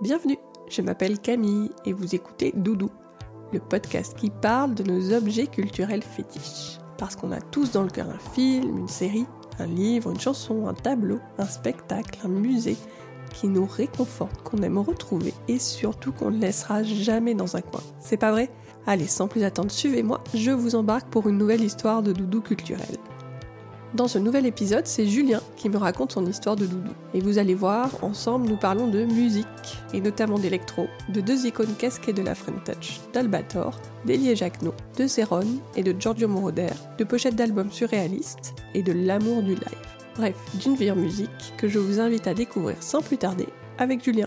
Bienvenue, je m'appelle Camille et vous écoutez Doudou, le podcast qui parle de nos objets culturels fétiches. Parce qu'on a tous dans le cœur un film, une série, un livre, une chanson, un tableau, un spectacle, un musée qui nous réconforte, qu'on aime retrouver et surtout qu'on ne laissera jamais dans un coin. C'est pas vrai? Allez, sans plus attendre, suivez-moi, je vous embarque pour une nouvelle histoire de doudou culturel. Dans ce nouvel épisode, c'est Julien qui me raconte son histoire de doudou. Et vous allez voir, ensemble nous parlons de musique, et notamment d'électro, de deux icônes casquées de la French Touch, d'Albator, d'Elie Jacquenot, de Céron et de Giorgio Moroder, de pochettes d'albums surréalistes et de l'amour du live. Bref, d'une vie en musique que je vous invite à découvrir sans plus tarder avec Julien.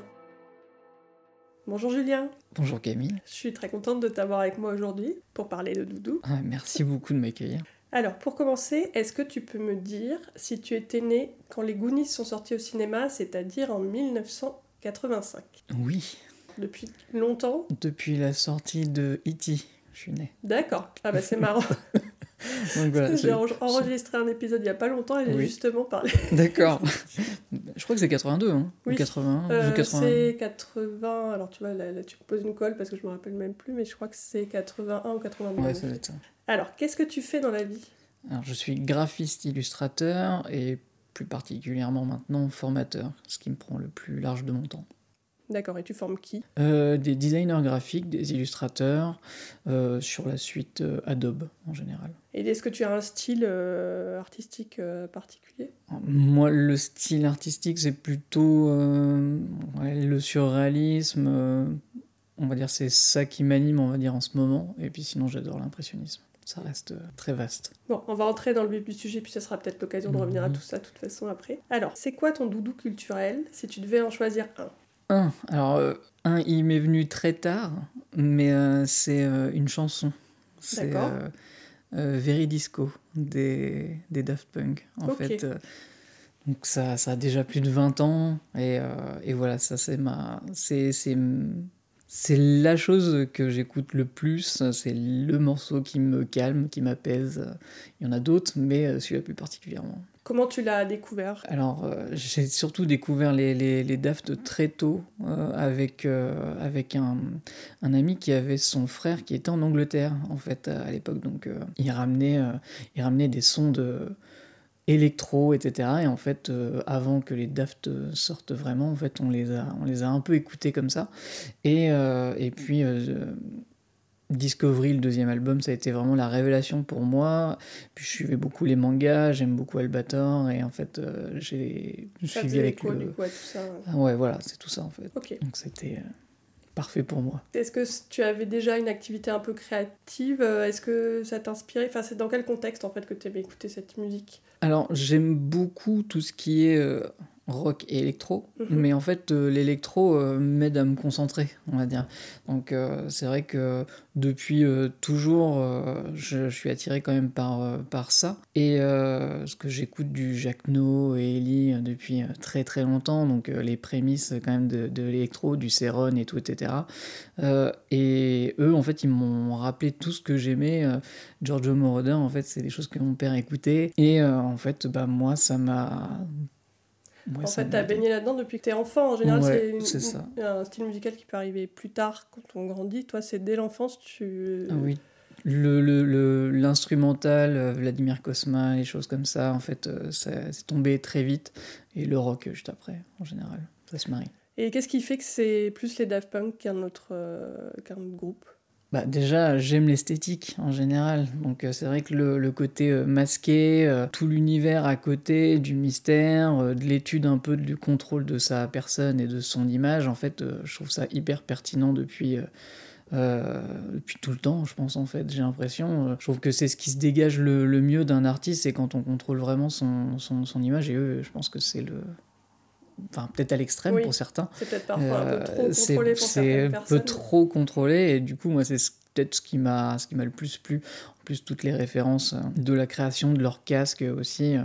Bonjour Julien. Bonjour Camille. Je suis très contente de t'avoir avec moi aujourd'hui pour parler de doudou. Ah, merci beaucoup de m'accueillir. Alors, pour commencer, est-ce que tu peux me dire si tu étais né quand les Goonies sont sortis au cinéma, c'est-à-dire en 1985 Oui. Depuis longtemps? Depuis la sortie de E.T., je suis né. D'accord. Ah bah c'est marrant. voilà, j'ai enregistré un épisode il n'y a pas longtemps et j'ai justement parlé. D'accord. je crois que c'est 82, hein oui. Ou 81, euh, C'est 80. Alors tu vois, là, tu me poses une colle parce que je me rappelle même plus, mais je crois que c'est 81 ou 82. Ouais, ça doit être ça. Alors, qu'est-ce que tu fais dans la vie? Alors, je suis graphiste illustrateur et plus particulièrement maintenant formateur, ce qui me prend le plus large de mon temps. D'accord, et tu formes qui? Euh, Des designers graphiques, des illustrateurs, euh, sur la suite euh, Adobe en général. Et est-ce que tu as un style artistique particulier? Moi, le style artistique, c'est plutôt le surréalisme. on va dire c'est ça qui m'anime, on va dire, en ce moment. Et puis sinon, j'adore l'impressionnisme ça reste très vaste. Bon, on va entrer dans le vif du sujet, puis ça sera peut-être l'occasion de revenir à tout ça de toute façon après. Alors, c'est quoi ton doudou culturel si tu devais en choisir un? Un. Alors, euh, un, il m'est venu très tard, mais euh, c'est euh, une chanson. C'est Veridisco des, des Daft Punk, en fait. donc, ça, ça a déjà plus de 20 ans, et, et voilà, ça, c'est ma. C'est. C'est la chose que j'écoute le plus, c'est le morceau qui me calme, qui m'apaise. Il y en a d'autres, mais celui-là plus particulièrement. Comment tu l'as découvert? Alors, euh, j'ai surtout découvert les, les, les Daft très tôt euh, avec, euh, avec un, un, ami qui avait son frère qui était en Angleterre, en fait, à l'époque. Donc, il, ramenait, il ramenait des sons de électro, etc. Et en fait, avant que les Daft sortent vraiment, en fait, on les a, on les a un peu écoutés comme ça. Et, et puis Discovery, le deuxième album, ça a été vraiment la révélation pour moi. Puis je suivais beaucoup les mangas, j'aime beaucoup Albator, et en fait, euh, j'ai suivi avec le. tout ça, ah ouais. voilà, c'est tout ça en fait. Donc c'était euh, parfait pour moi. Est-ce que tu avais déjà une activité un peu créative Est-ce que ça t'inspirait? Enfin, c'est dans quel contexte en fait que tu aimais écouter cette musique? Alors, j'aime beaucoup tout ce qui est. Euh, rock et électro, mhm. mais en fait euh, l'électro euh, m'aide à me concentrer, on va dire. Donc euh, c'est vrai que depuis toujours, je, suis attiré quand même par, par ça. Et ce que j'écoute du Jacques No et Ellie depuis très très longtemps, donc les prémices quand même de, de l'électro, du Céron et tout, etc. et eux, en fait, ils m'ont rappelé tout ce que j'aimais. Giorgio Moroder, en fait, c'est des choses que mon père écoutait. Et en fait, bah, moi, ça m'a en fait, t'as baigné là-dedans depuis que t'es enfant. En général, c'est un style musical qui peut arriver plus tard quand on grandit. Toi, c'est dès l'enfance, tu. Ah oui. L'instrumental, le, le, euh, Vladimir Kosma, les choses comme ça, en fait, euh, c'est tombé très vite. Et le rock juste après, en général. Ça se marie. Et qu'est-ce qui fait que c'est plus les Daft Punk qu'un autre, euh, qu'un autre groupe? Bah déjà, j'aime l'esthétique en général. Donc euh, c'est vrai que le, côté euh, masqué, euh, tout l'univers à côté, du mystère, de l'étude un peu du contrôle de sa personne et de son image, en fait, je trouve ça hyper pertinent depuis... depuis tout le temps, je pense en fait, j'ai l'impression. je trouve que c'est ce qui se dégage le, le mieux d'un artiste, c'est quand on contrôle vraiment son, son, son, image, et eux, je pense que c'est le, enfin peut-être à l'extrême pour certains. C'est peut-être parfois un peu trop euh, contrôlé pour certaines personnes. C'est un peu trop contrôlé et du coup moi c'est peut-être ce qui m'a ce qui m'a le plus plu. En plus toutes les références euh, de la création de leur casque aussi euh,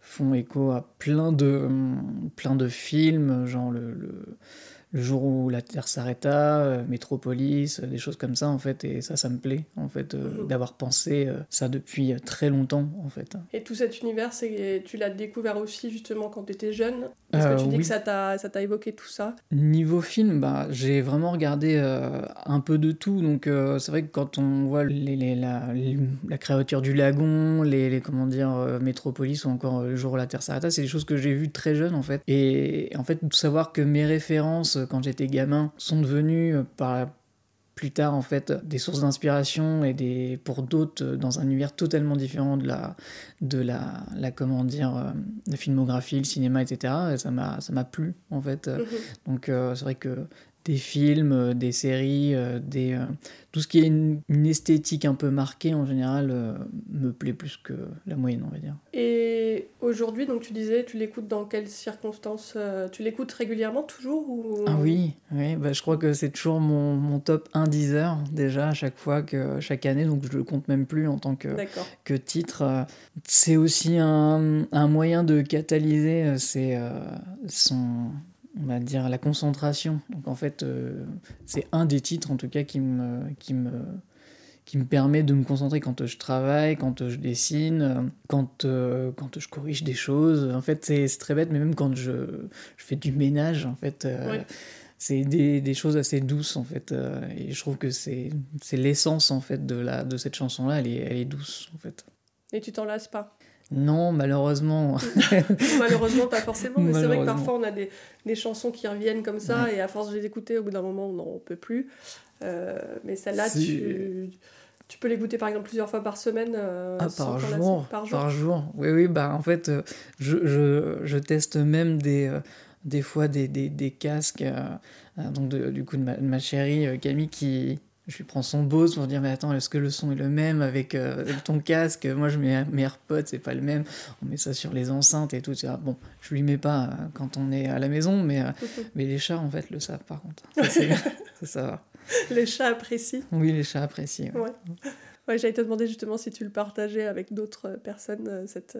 font écho à plein de plein de films genre le, Le jour où la Terre s'arrêta, Métropolis, des choses comme ça en fait, et ça, ça me plaît en fait mhm. d'avoir pensé ça depuis très longtemps en fait. Et tout cet univers, tu l'as découvert aussi justement quand tu étais jeune? Est-ce que tu dis que ça t'a évoqué tout ça? Niveau film, bah, j'ai vraiment regardé un peu de tout, donc c'est vrai que quand on voit les, la, la, créature du lagon, les, les comment dire, Métropolis ou encore Le jour où la Terre s'arrêta, c'est des choses que j'ai vues très jeune en fait. Et en fait, savoir que mes références quand j'étais gamin sont devenues par plus tard en fait des sources d'inspiration et des pour d'autres dans un univers totalement différent de la de la, la comment dire euh, la filmographie le cinéma etc et ça m'a ça m'a plu en fait mhm. donc euh, c'est vrai que des films, euh, des séries, euh, des, euh, tout ce qui est une, esthétique un peu marquée en général me plaît plus que la moyenne, on va dire. Et aujourd'hui, donc tu disais, tu l'écoutes dans quelles circonstances Tu l'écoutes régulièrement toujours ou... Ah oui, oui bah, je crois que c'est toujours mon, mon, top 1 10 déjà à chaque fois, que, chaque année, donc je le compte même plus en tant que, que titre. C'est aussi un, un, moyen de catalyser c'est son on va dire, la concentration. Donc en fait, euh, c'est un des titres en tout cas qui me, qui me, qui me permet de me concentrer quand je travaille, quand je dessine, quand, euh, quand je corrige des choses. En fait, c'est très bête, mais même quand je, je fais du ménage, en fait, euh, c'est des, des, choses assez douces, en fait. et je trouve que c'est l'essence, en fait, de, la, de cette chanson-là. Elle est, elle est douce, en fait. Et tu t'en lasses pas? Non, malheureusement. malheureusement, pas forcément. Mais c'est vrai que parfois, on a des, des, chansons qui reviennent comme ça, et à force de les écouter, au bout d'un moment, on n'en peut plus. Euh, mais celle-là, tu, tu, peux l'écouter par exemple plusieurs fois par semaine. Euh, ah, par, jour, par, jour, par jour Oui, oui, bah en fait, euh, je, je, je teste même des, des fois des, des, des casques. donc, du coup, de ma, de ma chérie Camille qui, je lui prends son Bose pour dire mais attends est-ce que le son est le même avec, euh, ton casque? Moi je mets mes AirPods c'est pas le même. On met ça sur les enceintes et tout bon je lui mets pas euh, quand on est à la maison mais euh, mais les chats en fait le savent par contre. Ça, ça va. Les chats apprécient. Oui les chats apprécient ouais, ouais. j'allais te demander justement si tu le partageais avec d'autres personnes cette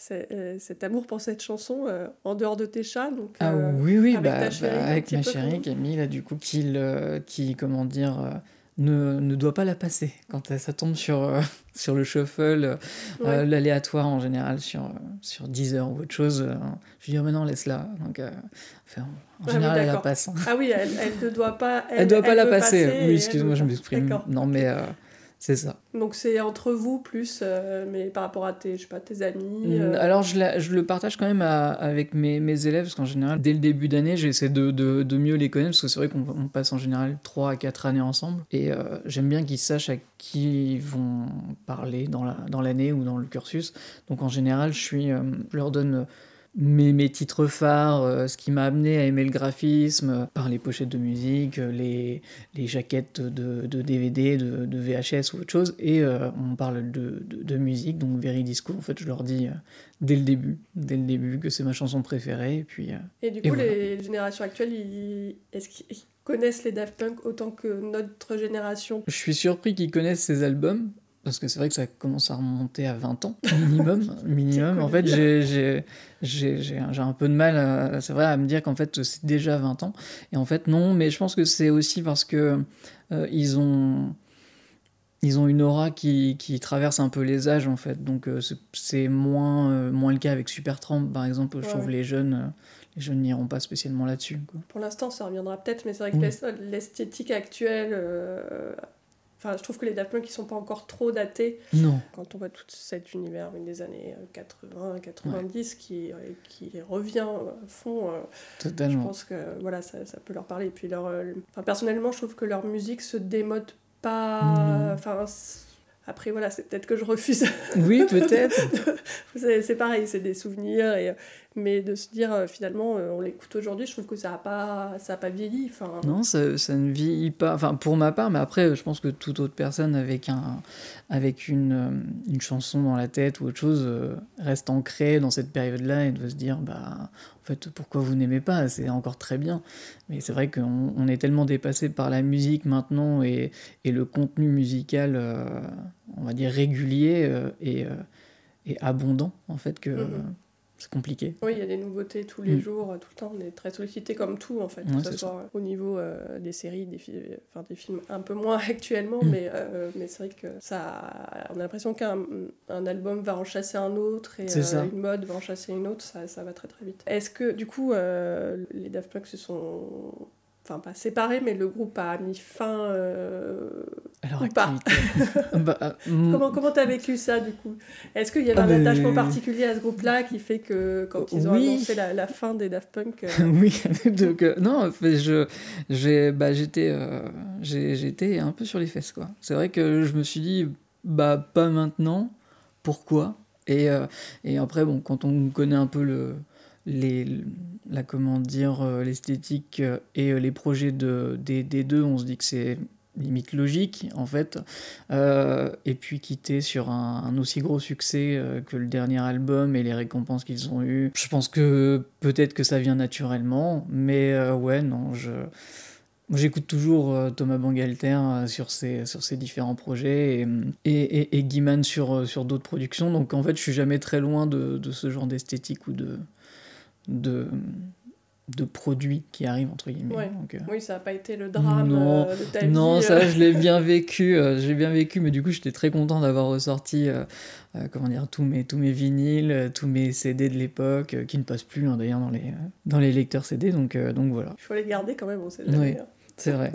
cet amour pour cette chanson en dehors de tes chats donc ah oui oui avec, bah, bah, avec ma chérie Camille là du coup qui qui comment dire ne, ne, doit pas la passer quand ça tombe sur, euh, sur le shuffle, euh, l'aléatoire en général, sur, euh, sur Deezer ou autre chose. je lui dis, oh, mais non, laisse-la. Donc, enfin, en ah général, elle la passe. Hein. Ah oui, elle, elle, ne doit pas. Elle, doit pas la passer. Oui, excuse-moi, je m'exprime. Non, mais c'est ça. Donc c'est entre vous plus, euh, mais par rapport à tes, je sais pas, tes amis euh. Alors je, je, le partage quand même avec mes, mes, élèves, parce qu'en général, dès le début d'année, j'essaie de, de, de, mieux les connaître, parce que c'est vrai qu'on passe en général 3 à 4 années ensemble. Et euh, j'aime bien qu'ils sachent à qui ils vont parler dans l'année la, dans ou dans le cursus. Donc en général, je, suis, je leur donne mes, mes titres phares, euh, ce qui m'a amené à aimer le graphisme, euh, par les pochettes de musique, euh, les, les jaquettes de, de DVD, de, de, VHS ou autre chose, et on parle de, de, musique, donc Veridisco, en fait je leur dis dès le début, dès le début que c'est ma chanson préférée, et puis... et du coup, les générations actuelles, est-ce qu'ils connaissent les Daft Punk autant que notre génération? Je suis surpris qu'ils connaissent ces albums, parce que c'est vrai que ça commence à remonter à 20 ans minimum minimum. en fait j'ai j'ai un peu de mal c'est vrai à me dire qu'en fait c'est déjà 20 ans. Et en fait non mais je pense que c'est aussi parce que euh, ils ont ils ont une aura qui, qui, traverse un peu les âges en fait. Donc euh, c'est moins euh, moins le cas avec Supertramp par exemple. Je trouve les jeunes les jeunes n'iront pas spécialement là-dessus pour l'instant ça reviendra peut-être mais c'est vrai que l'esthétique actuelle Enfin, je trouve que les Daft Punk, ils sont pas encore trop datés. Non. Quand on voit tout cet univers des années 80, euh, 90 qui, euh, qui revient à fond, euh, Totalement. je pense que voilà, ça, ça peut leur parler. Et puis, leur, enfin, personnellement, je trouve que leur musique se démode pas. Enfin, après, voilà, c'est peut-être que je refuse. Oui, peut-être. c'est pareil, c'est des souvenirs. Et, mais de se dire, euh, finalement, euh, on l'écoute aujourd'hui, je trouve que ça n'a pas, ça a pas vieilli. Enfin... Non, ça, ça, ne vieillit pas. Enfin, pour ma part, mais après, je pense que toute autre personne avec, un, avec une, euh, une chanson dans la tête ou autre chose reste ancrée dans cette période-là et doit se dire, bah, fait, pourquoi vous n'aimez pas? C'est encore très bien. Mais c'est vrai qu'on on est tellement dépassé par la musique maintenant et, le contenu musical, on va dire, régulier et, et abondant, en fait, que. Mm-hmm c'est compliqué. Oui, il y a des nouveautés tous les Mm. jours, euh, tout le temps. On est très sollicité comme tout, en fait, Ouais, que ce soit au niveau euh, des séries, des, fi- enfin, des films un peu moins actuellement, Mm. mais, euh, mais c'est vrai que ça. On a l'impression qu'un un album va en chasser un autre et euh, une mode va en chasser une autre, ça, ça va très très vite. Est-ce que, du coup, les Daft Punk se sont. Enfin, pas séparés, mais le groupe a mis fin. euh, Alors, Ou pas. bah, euh, mm, Comment comment t'as vécu ça du coup? Est-ce qu'il y avait Ah, un mais- attachement particulier à ce groupe-là qui fait que quand ils ont Oui. annoncé la, la fin des Daft Punk, euh, oui, donc euh, non, je, j'ai, bah, j'étais, euh, j'étais un peu sur les fesses, quoi. C'est vrai que je me suis dit, bah, pas maintenant, pourquoi? Et, euh, et après, bon, quand on connaît un peu le, les, la, comment dire, euh, l'esthétique euh, et euh, les projets de, des, deux, on se dit que c'est limite logique, en fait. Et puis quitter sur un, aussi gros succès que le dernier album et les récompenses qu'ils ont eues. Je pense que peut-être que ça vient naturellement, mais ouais, non, je. J'écoute toujours Thomas Bangalter sur, ses, sur ses différents projets et, et, sur, sur d'autres productions. Donc en fait, je suis jamais très loin de, de ce genre d'esthétique ou de, de, de produits qui arrivent, entre guillemets. Ouais. Donc, euh, oui, ça n'a pas été le drame Non, euh, de ta vie. non, euh. ça, je l'ai bien vécu. euh, j'ai bien vécu, mais du coup, j'étais très content d'avoir ressorti, euh, euh, comment dire, tous mes, tous mes vinyles, euh, tous mes CD de l'époque, euh, qui ne passent plus hein, d'ailleurs dans les, euh, dans les lecteurs CD. Donc, euh, donc voilà, Il faut les garder quand même, on sait jamais. C'est vrai.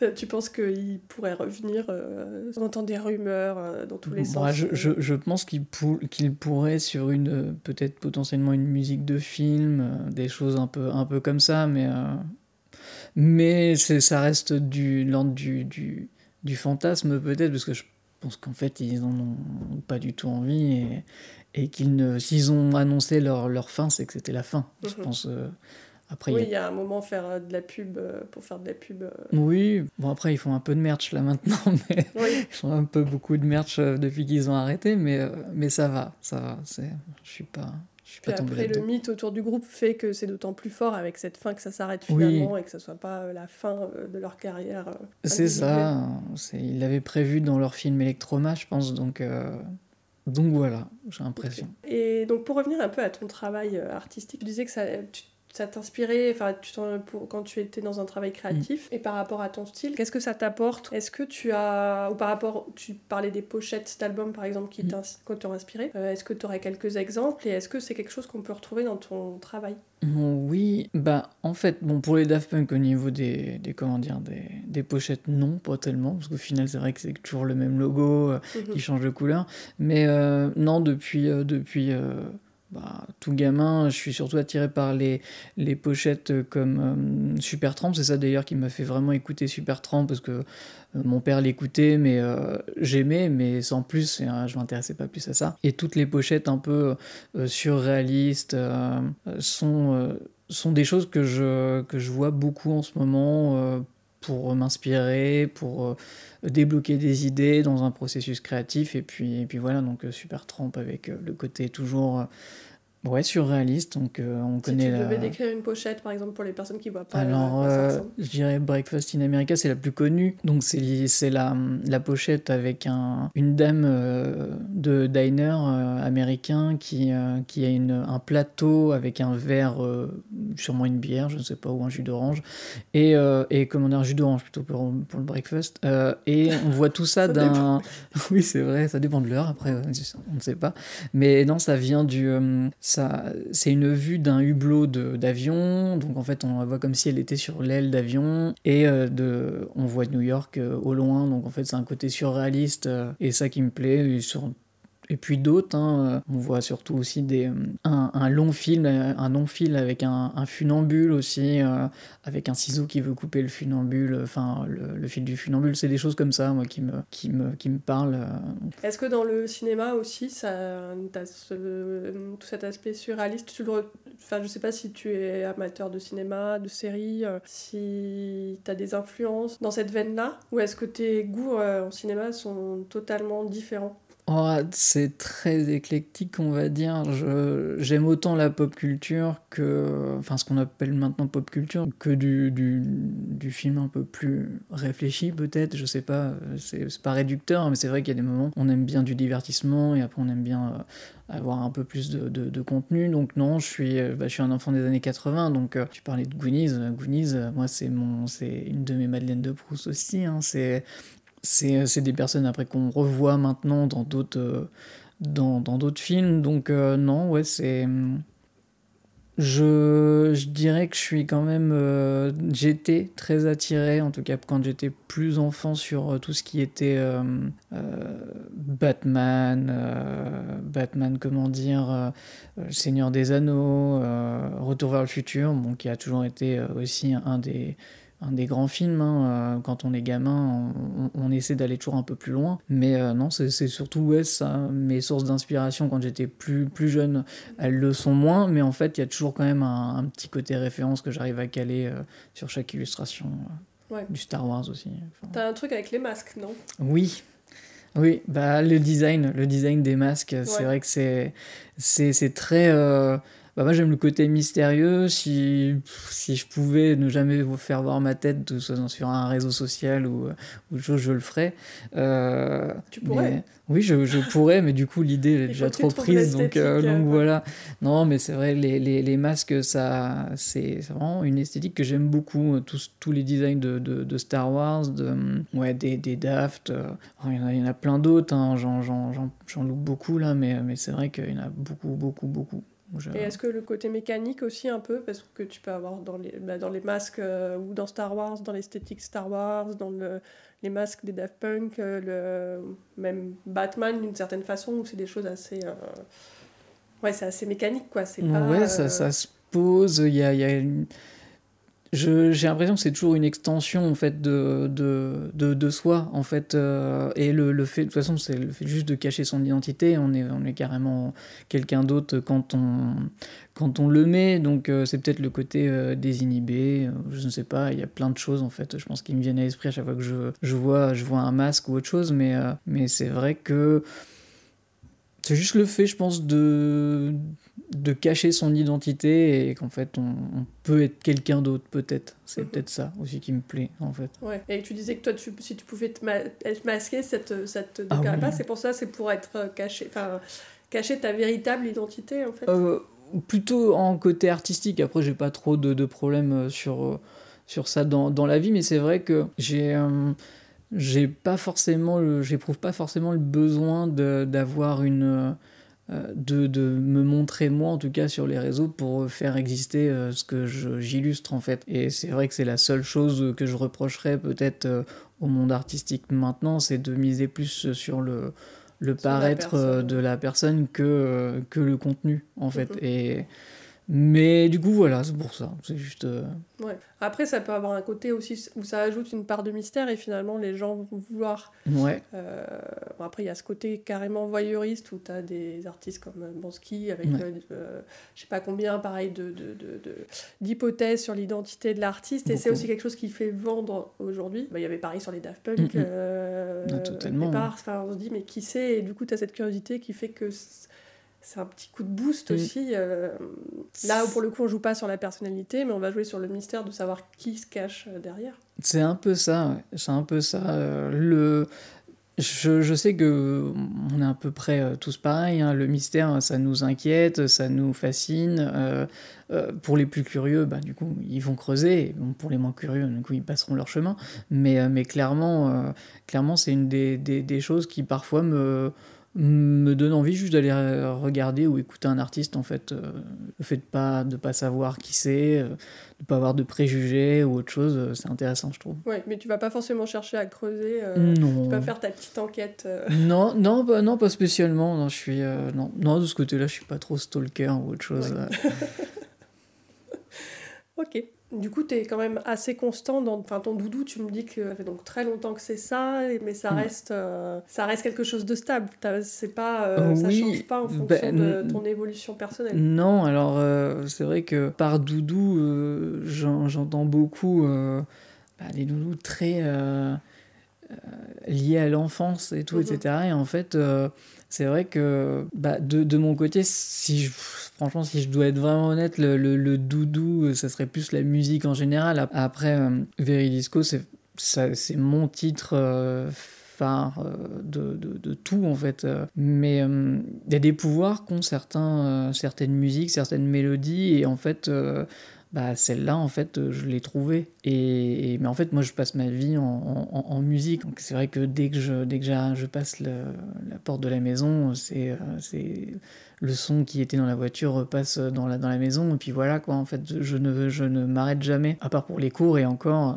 ouais. Tu penses qu'il pourrait revenir euh, On entend des rumeurs euh, dans tous les sens. je, je, je pense qu'il pour- qu'il pourrait sur une euh, peut-être potentiellement une musique de film, des choses un peu un peu comme ça, mais mais ça reste du l'ordre du, du du fantasme peut-être parce que je pense qu'en fait ils en ont pas du tout envie et, et qu'ils ne s'ils ont annoncé leur leur fin c'est que c'était la fin. Je Mhm. pense euh, après il y Oui, a il y a un moment faire euh, de la pub euh, pour faire de la pub. euh. oui, bon après ils font un peu de merch là maintenant, mais Oui, ils font un peu beaucoup de merch depuis qu'ils ont arrêté, mais, mais ça va, ça va. Je suis pas, je suis pas tombé après, le mythe autour du groupe fait que c'est d'autant plus fort avec cette fin que ça s'arrête Oui. finalement et que ça soit pas la fin de leur carrière. C'est ça. Ils l'avaient prévu dans leur film Electroma, je pense. Donc, euh, donc voilà, j'ai l'impression. Et donc pour revenir un peu à ton travail artistique, tu disais que ça, tu- ça t'inspirait, enfin tu pour- quand tu étais dans un travail créatif. Et par rapport à ton style, qu'est-ce que ça t'apporte? Est-ce que tu as, ou par rapport, tu parlais des pochettes d'albums par exemple qui Mm. t'ont inspiré. Euh, est-ce que tu aurais quelques exemples et est-ce que c'est quelque chose qu'on peut retrouver dans ton travail? Oui, bah en fait, bon pour les Daft Punk au niveau des, des comment dire, des, des pochettes, non, pas tellement, parce qu'au final c'est vrai que c'est toujours le même logo, euh, Mhm. qui change de couleur. Mais euh, non, depuis, depuis bah, tout gamin, je suis surtout attiré par les, les pochettes euh, comme euh, Supertramp. C'est ça d'ailleurs qui m'a fait vraiment écouter Supertramp parce que euh, mon père l'écoutait, mais euh, j'aimais, mais sans plus, euh, je m'intéressais pas plus à ça. Et toutes les pochettes un peu surréalistes sont, sont des choses que je, que je vois beaucoup en ce moment. Euh, pour m'inspirer, pour euh, débloquer des idées dans un processus créatif. Et puis, et puis voilà donc euh, super trempe avec euh, le côté toujours euh, ouais surréaliste donc euh, on Si connaît tu la... devais décrire une pochette par exemple pour les personnes qui voient pas. alors euh, ressemble. je dirais Breakfast in America c'est la plus connue donc c'est la, la pochette avec un, une dame euh, de diner euh, américain qui, euh, qui a une, un plateau avec un verre euh, sûrement une bière je ne sais pas ou un jus d'orange et, euh, et comment dire un jus d'orange plutôt pour, pour le breakfast Euh, et on voit tout ça Ça d'un oui c'est vrai ça dépend de l'heure après euh, on ne sait pas mais non ça vient du euh, c'est une vue d'un hublot d'avion. Donc en fait on la voit comme si elle était sur l'aile d'avion. Et euh, de on voit New York euh, au loin. Donc en fait c'est un côté surréaliste euh, et ça qui me plaît. Sur et puis d'autres, hein, euh, on voit surtout aussi des, euh, un, long film, euh, un long fil avec un, un funambule aussi, avec un ciseau qui veut couper le funambule, enfin le, fil du funambule, c'est des choses comme ça, moi, qui me, qui me, qui me parlent. Est-ce que dans le cinéma aussi, ça, ce- tout cet aspect surréaliste, tu le, enfin, je sais pas si tu es amateur de cinéma, de séries, euh, si tu as des influences dans cette veine-là, ou est-ce que tes goûts en cinéma sont totalement différents? Oh, c'est très éclectique, on va dire. J'aime autant la pop culture que, enfin, ce qu'on appelle maintenant pop culture, que du, du, du film un peu plus réfléchi, peut-être. Je sais pas, c'est, pas réducteur, mais c'est vrai qu'il y a des moments où on aime bien du divertissement et après on aime bien euh, avoir un peu plus de, de, de, contenu. Donc, non, je suis, euh, bah, je suis un enfant des années 80. Donc, euh, tu parlais de Goonies. Goonies, moi, c'est, mon, c'est une de mes Madeleines de Proust aussi. Hein. C'est c'est des personnes après qu'on revoit maintenant dans d'autres euh, dans, d'autres films. Donc euh, non ouais c'est je, je, dirais que je suis quand même euh, j'étais très attiré en tout cas quand j'étais plus enfant sur tout ce qui était Batman Batman comment dire Seigneur des Anneaux Retour vers le futur qui a toujours été aussi un des un des grands films. Hein. Euh, quand on est gamin, on, essaie d'aller toujours un peu plus loin. Mais euh, non, c'est surtout ouais, ça. Mes sources d'inspiration quand j'étais plus, plus jeune, elles le sont moins. Mais en fait, il y a toujours quand même un, petit côté référence que j'arrive à caler euh, sur chaque illustration. Du Star Wars aussi. T'as un truc avec les masques, non? Oui, oui, bah le design, le design des masques, c'est vrai que c'est c'est très bah moi j'aime le côté mystérieux. Si, si je pouvais ne jamais vous faire voir ma tête, tout soit sur un réseau social ou, ou chose, je le ferais. Euh, tu pourrais Oui, je, je, pourrais, mais du coup l'idée est déjà trop prise, donc, euh, donc voilà. Non, mais c'est vrai, les, les, les, masques, ça, c'est vraiment une esthétique que j'aime beaucoup. Tous, tous les designs de, de, de, Star Wars, de, ouais, des, des Daft, euh, il, y en a, il y en a plein d'autres, hein, j'en loupe beaucoup là, mais, mais c'est vrai qu'il y en a beaucoup, beaucoup, beaucoup. Et est-ce que le côté mécanique aussi un peu, parce que tu peux avoir dans les, bah, dans les masques euh, ou dans Star Wars, dans l'esthétique Star Wars, dans le, les masques des Daft Punk, euh, le, même Batman d'une certaine façon, où c'est des choses assez... Euh, ouais, c'est assez mécanique, quoi. C'est pas, ouais, ça, ça, se pose, il y a, y a une j'ai l'impression que c'est toujours une extension en fait de, de, de, soi en fait euh, et le, le, fait de toute façon c'est le fait juste de cacher son identité. On est, on est carrément quelqu'un d'autre quand on, quand on le met. Donc euh, c'est peut-être le côté euh, désinhibé je ne sais pas. Il y a plein de choses en fait je pense qui me viennent à l'esprit à chaque fois que je, je, vois, je vois un masque ou autre chose. Mais, mais c'est vrai que c'est juste le fait, je pense, de, de cacher son identité et qu'en fait, on, peut être quelqu'un d'autre, peut-être. C'est mhm. peut-être ça aussi qui me plaît, en fait. Ouais. Et tu disais que toi, tu, si tu pouvais te être masqué, ça te, ça te ah pas. C'est pour ça, c'est pour être euh, caché, enfin, cacher ta véritable identité, en fait. Euh, plutôt en côté artistique. Après, j'ai pas trop de, de problèmes euh, sur, sur ça dans, dans la vie, mais c'est vrai que j'ai j'ai pas forcément j'éprouve pas forcément le besoin d'avoir une de, de, me montrer moi en tout cas sur les réseaux pour faire exister euh, ce que j'illustre en fait. Et c'est vrai que c'est la seule chose que je reprocherais peut-être euh, au monde artistique maintenant c'est de miser plus sur le le paraître de la personne que, que le contenu en fait. Mm-hmm. et mais du coup, voilà, c'est pour ça. C'est juste. Euh, ouais. Après, ça peut avoir un côté aussi où ça ajoute une part de mystère et finalement les gens vont vouloir. Ouais. Euh... Bon, après, il y a ce côté carrément voyeuriste où tu as des artistes comme euh, Bansky avec ouais. euh, je sais pas combien, pareil, d'hypothèses de, de, de, sur l'identité de l'artiste. Et c'est aussi quelque chose qui fait vendre aujourd'hui. Bah, il y avait pareil sur les Daft Punk. Mm -hmm. totalement. Départ, on se dit, mais qui sait Et du coup, tu as cette curiosité qui fait que c'est un petit coup de boost aussi. Euh, là où pour le coup on joue pas sur la personnalité, mais on va jouer sur le mystère de savoir qui se cache euh, derrière. C'est un peu ça, ouais. c'est un peu ça. Euh, le... Je, je, sais que on est à peu près tous pareils. Hein. Le mystère, ça nous inquiète, ça nous fascine. Euh, euh, pour les plus curieux, bah, du coup, ils vont creuser. Bon, pour les moins curieux, du coup, ils passeront leur chemin. Mais, mais clairement, clairement, c'est une des, des, des, choses qui parfois me me donne envie juste d'aller regarder ou écouter un artiste en fait euh, le fait de pas de pas savoir qui c'est euh, de pas avoir de préjugés ou autre chose euh, c'est intéressant je trouve. Ouais mais tu vas pas forcément chercher à creuser non. tu vas faire ta petite enquête non non bah, non pas spécialement non je suis non. Non de ce côté là je suis pas trop stalker ou autre chose ouais. ok du coup, tu es quand même assez constant dans enfin, ton doudou. Tu me dis que ça fait donc très longtemps que c'est ça, mais ça reste, euh, ça reste quelque chose de stable. C'est pas, euh, Ça change pas en fonction ben, de ton évolution personnelle. Non, alors euh, c'est vrai que par doudou, j'entends beaucoup bah, des doudous très liées à l'enfance et tout, Mhm. etc. Et en fait, euh, c'est vrai que bah, de, de mon côté, si je- franchement, si je dois être vraiment honnête, le, le, le doudou, euh, ça serait plus la musique en général. Ap- Après, euh, Veridisco, c'est mon titre euh, phare euh, de, de, de tout, en fait. euh. Mais euh, il y a des pouvoirs qu'ont certains, euh, certaines musiques, certaines mélodies, et en fait... euh, bah, celle-là, en fait, euh, je l'ai trouvée. Et, mais en fait, moi, je passe ma vie en, musique. Donc, c'est vrai que dès que je, dès que je passe la porte de la maison, c'est, euh, c'est le son qui était dans la voiture passe dans la, dans la maison. Et puis voilà, quoi. En fait, je ne, je ne m'arrête jamais, à part pour les cours. Et encore,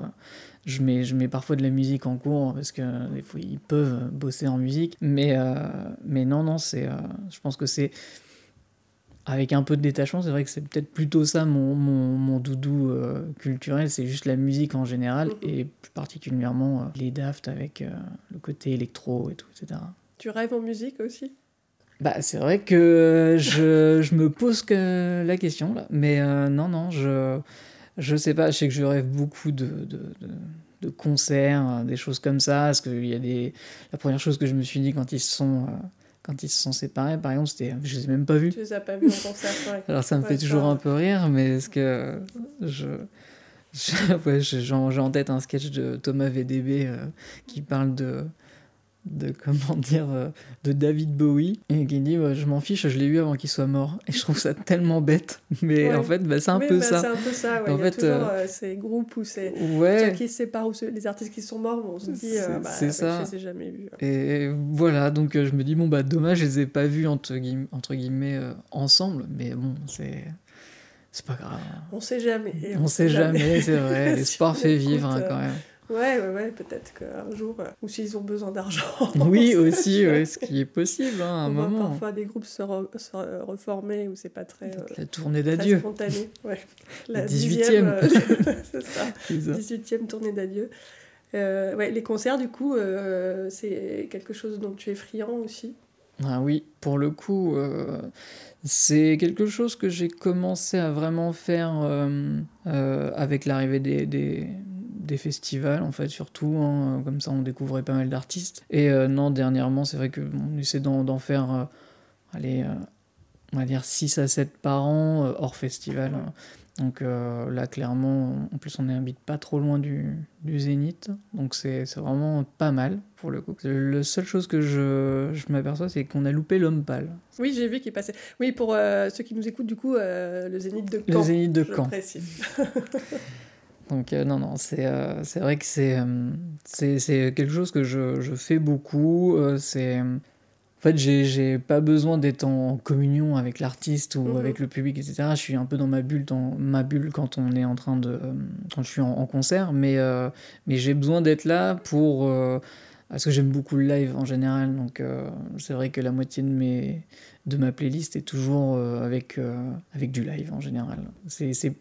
je mets, je mets parfois de la musique en cours parce que des fois, ils peuvent bosser en musique. Mais, euh, mais non, non, c'est, je pense que c'est avec un peu de détachement, c'est vrai que c'est peut-être plutôt ça mon, mon, mon doudou euh, culturel, c'est juste la musique en général, Mhm. et plus particulièrement euh, les Daft avec euh, le côté électro et tout, etc. Tu rêves en musique aussi? Bah, c'est vrai que je, je me pose que la question, là, mais non, non, je, je sais pas, je sais que je rêve beaucoup de, de, de, de concerts, des choses comme ça, parce que il y a des... La première chose que je me suis dit quand ils se sont... quand ils se sont séparés, par exemple, c'était... Je les ai même pas vus. Tu les as pas vus en concert ouais. Alors ça me Ouais, fait ça- toujours un peu rire, mais est-ce que je, ouais, j'ai en tête un sketch de Thomas VDB euh, qui parle de de comment dire euh, de David Bowie et qui dit je m'en fiche, je l'ai eu avant qu'il soit mort et je trouve ça tellement bête, mais Ouais. en fait bah, c'est un Oui, peu bah, ça. C'est un peu ça, ouais. En Il y a fait, toujours euh, euh, ces groupes c'est ceux Ouais. qui se séparent ou les artistes qui sont morts, on se dit, C'est- euh, bah, c'est ça. je les ai jamais vus. Et voilà, donc je me dis bon bah dommage, je les ai pas vus entre guillemets, entre guillemets euh, ensemble, mais bon c'est c'est pas grave. On sait jamais. et On sait jamais, c'est vrai. L'espoir on fait vivre hein, quand même. Ouais, ouais, ouais, peut-être qu'un jour, euh, ou s'ils ont besoin d'argent. Oui, aussi, ouais, ce qui est possible hein, à un On voit moment. parfois des groupes se, re- se re- reformer où c'est pas très, euh, La tournée d'adieu. spontané. Ouais. La 18e. dixième, euh, c'est ça. c'est ça. 18e tournée d'adieu. Ouais, les concerts, du coup, c'est quelque chose dont tu es friand aussi? Ah oui, pour le coup, euh, c'est quelque chose que j'ai commencé à vraiment faire euh, euh, avec l'arrivée des, des, des festivals, en fait, surtout. hein, comme ça, on découvrait pas mal d'artistes. Et euh, non, dernièrement, c'est vrai qu'on essaie d'en faire, euh, allez, euh, on va dire 6 à 7 par an, euh, hors festival. hein. Donc euh, là, clairement, en plus, on n'habite pas trop loin du, du Zénith. Donc c'est c'est vraiment pas mal, pour le coup. La seule chose que je, je m'aperçois, c'est qu'on a loupé l'homme pâle. Oui, j'ai vu qu'il passait. Oui, pour euh, ceux qui nous écoutent, du coup, euh, le Zénith de Le Caen. Zénith de Caen. Donc euh, non, non, c'est euh, vrai que c'est euh, c'est c'est quelque chose que je, je fais beaucoup. euh, c'est... En fait, j'ai pas besoin d'être en communion avec l'artiste ou Mhm. avec le public, etc. Je suis un peu dans ma bulle, dans ma bulle quand on est en train de... quand je suis en, en concert, mais, mais j'ai besoin d'être là pour... parce que j'aime beaucoup le live en général, donc euh, c'est vrai que la moitié de, mes, de ma playlist est toujours euh, avec, euh, avec du live en général. C'est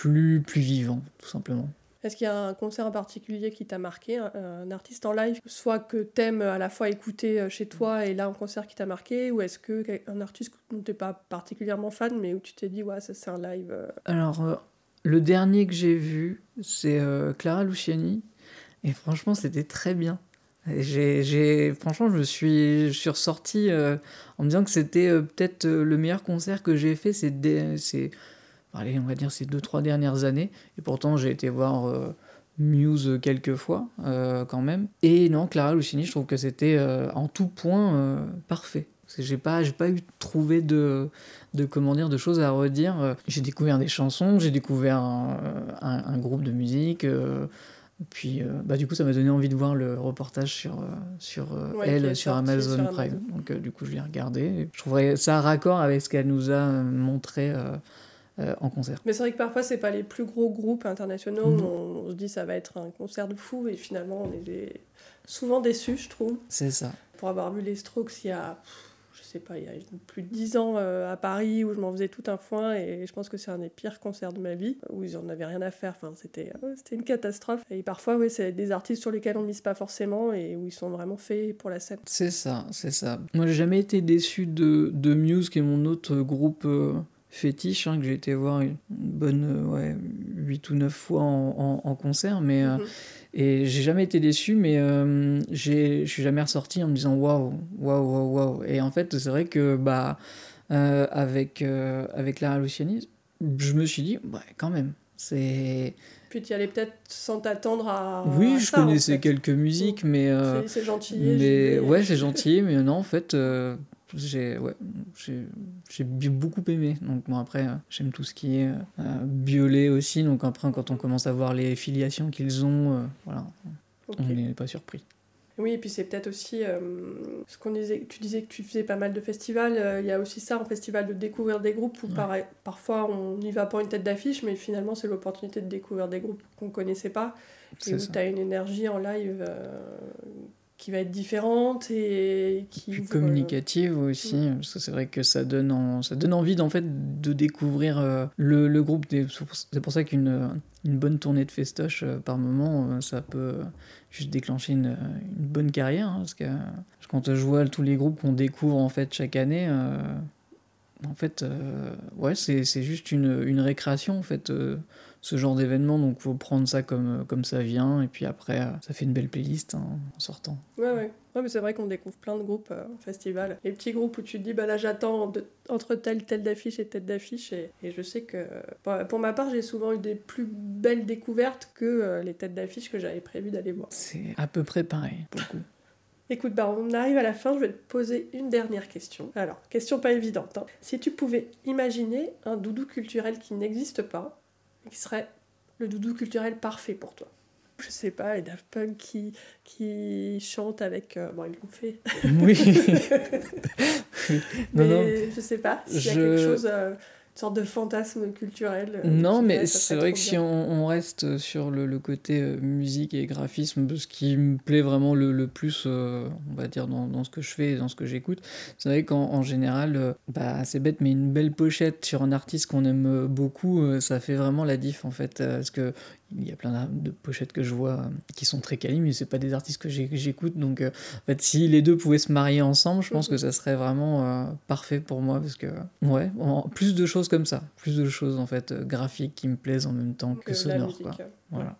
plus, plus vivant, tout simplement. Est-ce qu'il y a un concert en particulier qui t'a marqué, un, un artiste en live, soit que t'aimes à la fois écouter euh, chez toi et là un concert qui t'a marqué, ou est-ce que un artiste dont t'es pas particulièrement fan, mais où tu t'es dit ouais ça c'est un live. euh, Alors, euh, le dernier que j'ai vu, c'est euh, Clara Luciani. Et franchement, c'était très bien. J'ai, franchement, je suis, je suis ressorti en me disant que c'était peut-être le meilleur concert que j'ai fait ces, allez, on va dire ces deux, trois dernières années. Et pourtant, j'ai été voir euh, Muse quelques fois, euh, quand même. Et non, Clara Luciani, je trouve que c'était euh, en tout point parfait. Parce que j'ai pas, j'ai pas eu trouvé de, de comment dire, de choses à redire. J'ai découvert des chansons, j'ai découvert un, un- un groupe de musique. puis, euh, bah, du coup, ça m'a donné envie de voir le reportage sur, euh, sur euh, Ouais, elle, sur Amazon sur Prime. Amazon. Donc, euh, du coup, je l'ai regardé. Je trouverais ça raccord avec ce qu'elle nous a montré euh, en concert. Mais c'est vrai que parfois c'est pas les plus gros groupes internationaux. Où On, on se dit ça va être un concert de fou et finalement on est des- souvent déçus, je trouve. C'est ça. Pour avoir vu les Strokes il y a, je sais pas, il y a plus de 10 ans euh, à Paris où je m'en faisais tout un foin et je pense que c'est un des pires concerts de ma vie où ils en avaient rien à faire. Enfin, c'était euh, c'était une catastrophe. Et parfois, oui, c'est des artistes sur lesquels on mise pas forcément et où ils sont vraiment faits pour la scène. C'est ça, c'est ça. Moi, j'ai jamais été déçu de, de Muse, qui est mon autre groupe euh, fétiche hein, que j'ai été voir une bonne euh, ouais, 8 ou 9 fois en, en, concert, mais euh, Mhm. et j'ai jamais été déçu, mais euh, j'ai- je suis jamais ressorti en me disant waouh, waouh, waouh, waouh. Et en fait, c'est vrai que bah euh, avec avec Lara Luciani, je me suis dit ouais, quand même, c'est Puis tu y allais peut-être sans t'attendre à. oui, à je ça, en connaissais fait. quelques musiques, mais euh, C'est- gentil. mais ouais, c'est gentil, mais non, en fait, j'ai ouais, j'ai bi- beaucoup aimé. Donc bon, après, euh, j'aime tout ce qui est euh, violet aussi. Donc après, quand on commence à voir les filiations qu'ils ont, euh, voilà, on n'est pas surpris. Oui, et puis c'est peut-être aussi euh, ce qu'on disait. Tu disais que tu faisais pas mal de festivals. euh, Il y a aussi ça en festival de découvrir des groupes où Ouais. pareil, parfois on n'y va pas en une tête d'affiche, mais finalement c'est l'opportunité de découvrir des groupes qu'on connaissait pas et où tu as une énergie en live euh, qui va être différente et qui Plus ouvre, communicative aussi, parce que c'est vrai que ça donne, en- ça donne envie en fait de découvrir euh, le, le groupe. Des- C'est pour ça qu'une euh, une bonne tournée de festoche euh, par moment, euh, ça peut euh, juste déclencher une, une bonne carrière. hein, parce que euh, quand je vois tous les groupes qu'on découvre en fait chaque année, euh, en fait, euh, ouais, c'est c'est juste une, une récréation en fait. Euh, ce genre d'événement, donc faut prendre ça comme, comme ça vient, et puis après, euh, ça fait une belle playlist hein, en sortant. Ouais, ouais. Ouais, mais c'est vrai qu'on découvre plein de groupes euh, en festival. Les petits groupes où tu te dis, bah là j'attends entre telle, telle d'affiche et telle d'affiche. Et, et je sais que, pour, pour ma part, j'ai souvent eu des plus belles découvertes que euh, les têtes d'affiche que j'avais prévu d'aller voir. C'est à peu près pareil, pour le coup. Écoute, bah on arrive à la fin, je vais te poser une dernière question. Alors, question pas évidente. hein. Si tu pouvais imaginer un doudou culturel qui n'existe pas, qui serait le doudou culturel parfait pour toi je sais pas, les Daft Punk qui, qui chantent avec... euh, bon, ils l'ont fait. Oui. Mais non, je sais pas s'il y a Je- quelque chose, euh, sorte de fantasme culturel. euh, Non, mais c'est vrai que si on, on reste sur le, le côté euh, musique et graphisme, ce qui me plaît vraiment le, le plus, euh, on va dire, dans, dans ce que je fais et dans ce que j'écoute, c'est vrai qu'en en général, euh, bah, c'est bête, mais une belle pochette sur un artiste qu'on aime beaucoup, ça fait vraiment la diff en fait. parce que il y a plein de pochettes que je vois euh, qui sont très quali, mais c'est pas des artistes que j'écoute. Donc, euh, en fait, si les deux pouvaient se marier ensemble, je pense que ça serait vraiment euh, parfait pour moi parce que, ouais, en- plus de choses comme ça, plus de choses en fait graphiques qui me plaisent en même temps que sonores. Quoi. Voilà.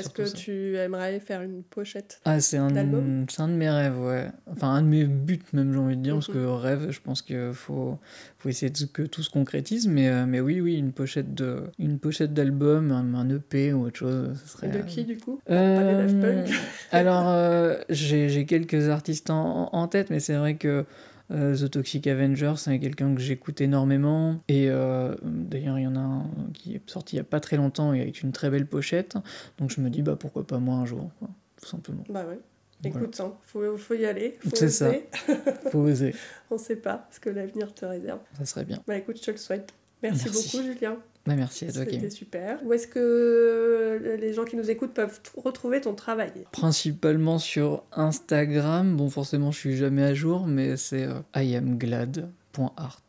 Est-ce que ça. tu aimerais faire une pochette Ah, c'est un, d'album? c'est un de mes rêves, ouais. Enfin, un de mes buts, même, j'ai envie de dire, parce Mhm. que rêve, je pense qu'il faut, faut essayer de, que tout se concrétise, mais, euh, mais oui, oui, une pochette de, une pochette d'album, un, un EP ou autre chose, ce serait. Et de qui du coup? Euh, Pas des alors, euh, j'ai j'ai quelques artistes en, en tête, mais c'est vrai que euh, The Toxic Avenger, c'est quelqu'un que j'écoute énormément. Et euh, d'ailleurs, il y en a un qui est sorti il y a pas très longtemps et avec une très belle pochette. Donc je me dis, bah pourquoi pas moi un jour, quoi, tout simplement. Bah ouais. Voilà. Écoute, hein, faut, faut y aller. Faut C'est ça. Faut oser, On sait pas ce que l'avenir te réserve. ça serait bien. Bah écoute, je te le souhaite. Merci, Merci. beaucoup, Julien. Bah, merci à toi, C'était Kim. super. Où est-ce que les gens qui nous écoutent peuvent retrouver ton travail? Principalement sur Instagram. Bon, forcément, je suis jamais à jour, mais c'est euh, iamglad.art.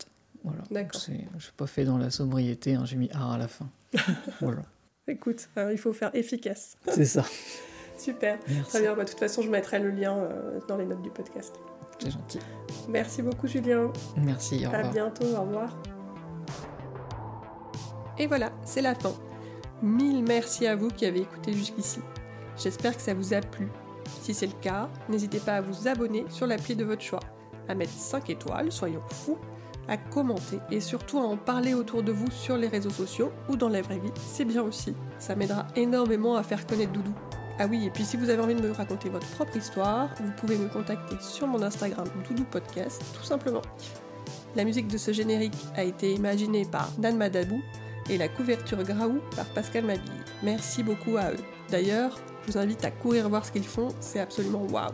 Voilà. D'accord. Je suis pas fait dans la sobriété, hein, j'ai mis art à la fin. voilà. Écoute, hein, il faut faire efficace. C'est ça. Super. Merci. Très bien. Bah, de toute façon, je mettrai le lien euh, dans les notes du podcast. C'est gentil. Merci beaucoup, Julien. Merci, au À bientôt. Au revoir. Et voilà, c'est la fin. Mille merci à vous qui avez écouté jusqu'ici. J'espère que ça vous a plu. Si c'est le cas, n'hésitez pas à vous abonner sur l'appli de votre choix, à mettre 5 étoiles, soyons fous, à commenter et surtout à en parler autour de vous sur les réseaux sociaux ou dans la vraie vie, c'est bien aussi. Ça m'aidera énormément à faire connaître Doudou. Ah oui, et puis si vous avez envie de me raconter votre propre histoire, vous pouvez me contacter sur mon Instagram Doudou Podcast, tout simplement. La musique de ce générique a été imaginée par Dan Madabou et la couverture Graou par Pascal Mabille. Merci beaucoup à eux. D'ailleurs, je vous invite à courir voir ce qu'ils font, c'est absolument waouh.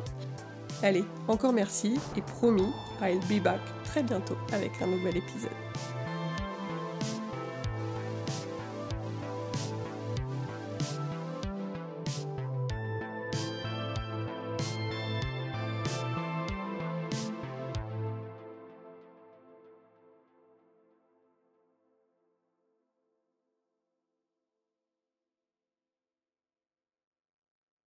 Allez, encore merci et promis, I'll be back très bientôt avec un nouvel épisode.